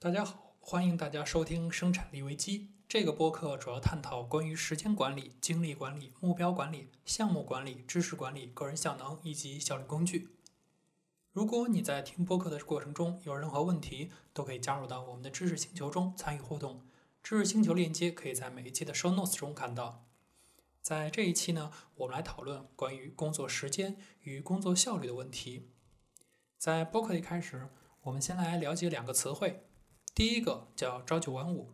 大家好，欢迎大家收听《生产力危机》这个播客，主要探讨关于时间管理、精力管理、目标管理、项目管理、知识管理、个人效能以及效率工具。如果你在听播客的过程中有任何问题，都可以加入到我们的知识星球中参与互动。知识星球链接可以在每一期的 show notes 中看到。在这一期呢，我们来讨论关于工作时间与工作效率的问题。在播客一开始，我们先来了解两个词汇。第一个叫朝九晚五。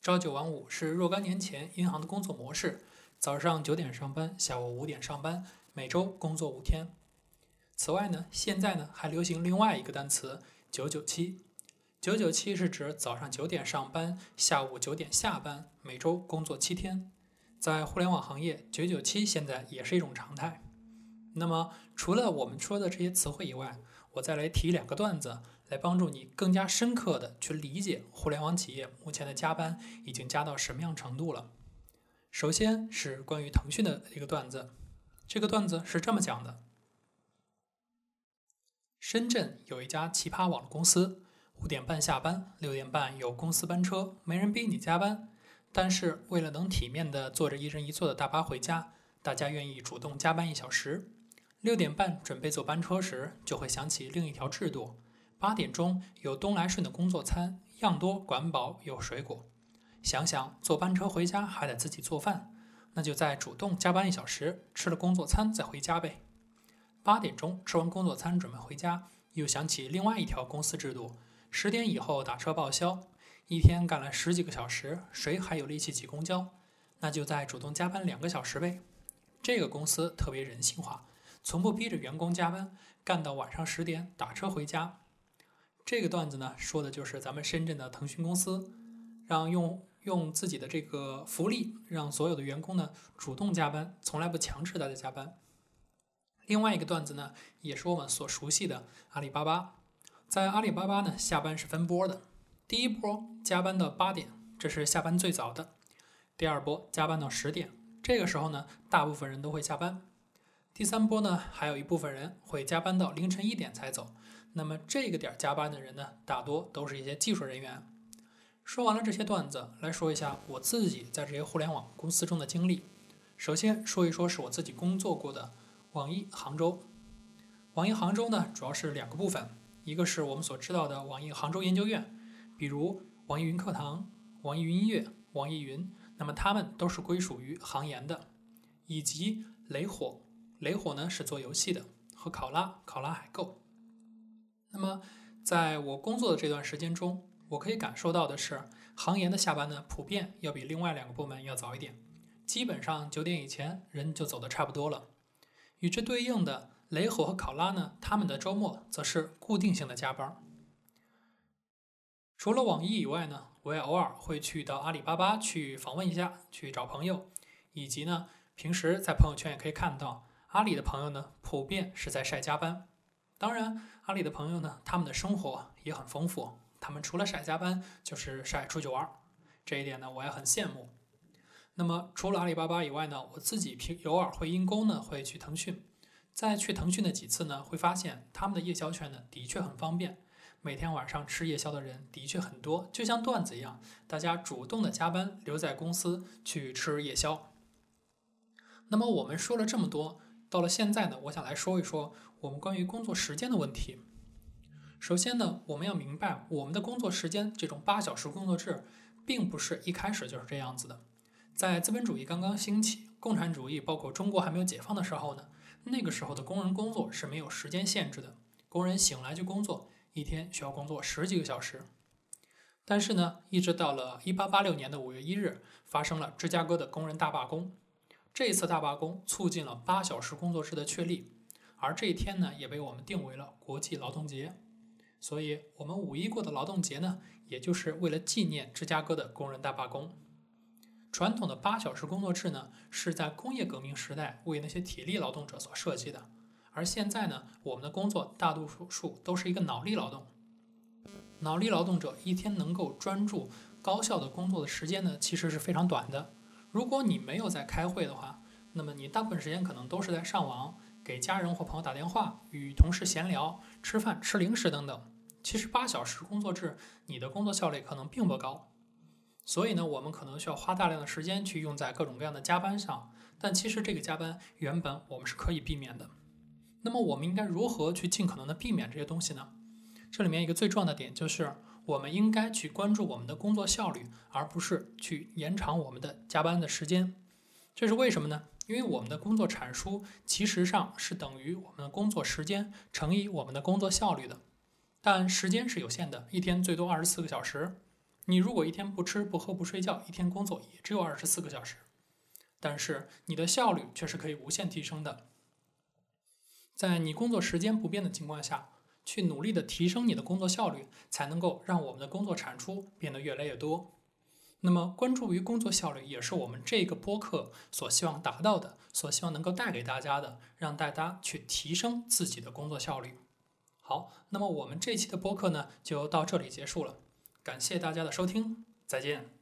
朝九晚五是若干年前银行的工作模式，早上九点上班，下午五点上班，每周工作五天。此外呢，现在呢还流行另外一个单词“九九七”。九九七是指早上九点上班，下午九点下班，每周工作七天。在互联网行业，九九七现在也是一种常态。那么，除了我们说的这些词汇以外，我再来提两个段子。来帮助你更加深刻的去理解互联网企业目前的加班已经加到什么样程度了。首先是关于腾讯的一个段子，这个段子是这么讲的：深圳有一家奇葩网络公司，五点半下班，六点半有公司班车，没人逼你加班，但是为了能体面的坐着一人一座的大巴回家，大家愿意主动加班一小时。六点半准备坐班车时，就会想起另一条制度。八点钟有东来顺的工作餐，样多管饱有水果。想想坐班车回家还得自己做饭，那就再主动加班一小时，吃了工作餐再回家呗。八点钟吃完工作餐准备回家，又想起另外一条公司制度：十点以后打车报销。一天干了十几个小时，谁还有力气挤公交？那就再主动加班两个小时呗。这个公司特别人性化，从不逼着员工加班，干到晚上十点打车回家。这个段子呢，说的就是咱们深圳的腾讯公司，让用用自己的这个福利，让所有的员工呢主动加班，从来不强制大家加班。另外一个段子呢，也是我们所熟悉的阿里巴巴，在阿里巴巴呢，下班是分波的，第一波加班到八点，这是下班最早的；第二波加班到十点，这个时候呢，大部分人都会下班；第三波呢，还有一部分人会加班到凌晨一点才走。那么这个点加班的人呢，大多都是一些技术人员。说完了这些段子，来说一下我自己在这些互联网公司中的经历。首先说一说是我自己工作过的网易杭州。网易杭州呢，主要是两个部分，一个是我们所知道的网易杭州研究院，比如网易云课堂、网易云音乐、网易云，那么他们都是归属于杭研的，以及雷火，雷火呢是做游戏的，和考拉，考拉海购。那么，在我工作的这段时间中，我可以感受到的是，行研的下班呢，普遍要比另外两个部门要早一点，基本上九点以前人就走的差不多了。与之对应的，雷火和考拉呢，他们的周末则是固定性的加班。除了网易以外呢，我也偶尔会去到阿里巴巴去访问一下，去找朋友，以及呢，平时在朋友圈也可以看到，阿里的朋友呢，普遍是在晒加班。当然，阿里的朋友呢，他们的生活也很丰富。他们除了晒加班，就是晒出去玩儿。这一点呢，我也很羡慕。那么，除了阿里巴巴以外呢，我自己平偶尔会因公呢，会去腾讯。在去腾讯的几次呢，会发现他们的夜宵券呢，的确很方便。每天晚上吃夜宵的人的确很多，就像段子一样，大家主动的加班留在公司去吃夜宵。那么，我们说了这么多。到了现在呢，我想来说一说我们关于工作时间的问题。首先呢，我们要明白我们的工作时间这种八小时工作制，并不是一开始就是这样子的。在资本主义刚刚兴起，共产主义包括中国还没有解放的时候呢，那个时候的工人工作是没有时间限制的，工人醒来就工作，一天需要工作十几个小时。但是呢，一直到了一八八六年的五月一日，发生了芝加哥的工人大罢工。这次大罢工促进了八小时工作制的确立，而这一天呢，也被我们定为了国际劳动节。所以，我们五一过的劳动节呢，也就是为了纪念芝加哥的工人大罢工。传统的八小时工作制呢，是在工业革命时代为那些体力劳动者所设计的，而现在呢，我们的工作大多数都是一个脑力劳动。脑力劳动者一天能够专注高效的工作的时间呢，其实是非常短的。如果你没有在开会的话，那么你大部分时间可能都是在上网、给家人或朋友打电话、与同事闲聊、吃饭、吃零食等等。其实八小时工作制，你的工作效率可能并不高。所以呢，我们可能需要花大量的时间去用在各种各样的加班上。但其实这个加班原本我们是可以避免的。那么我们应该如何去尽可能的避免这些东西呢？这里面一个最重要的点就是，我们应该去关注我们的工作效率，而不是去延长我们的加班的时间。这是为什么呢？因为我们的工作产出其实上是等于我们的工作时间乘以我们的工作效率的。但时间是有限的，一天最多二十四个小时。你如果一天不吃不喝不睡觉，一天工作也只有二十四个小时。但是你的效率却是可以无限提升的。在你工作时间不变的情况下，去努力的提升你的工作效率，才能够让我们的工作产出变得越来越多。那么，关注于工作效率，也是我们这个播客所希望达到的，所希望能够带给大家的，让大家去提升自己的工作效率。好，那么我们这期的播客呢，就到这里结束了。感谢大家的收听，再见。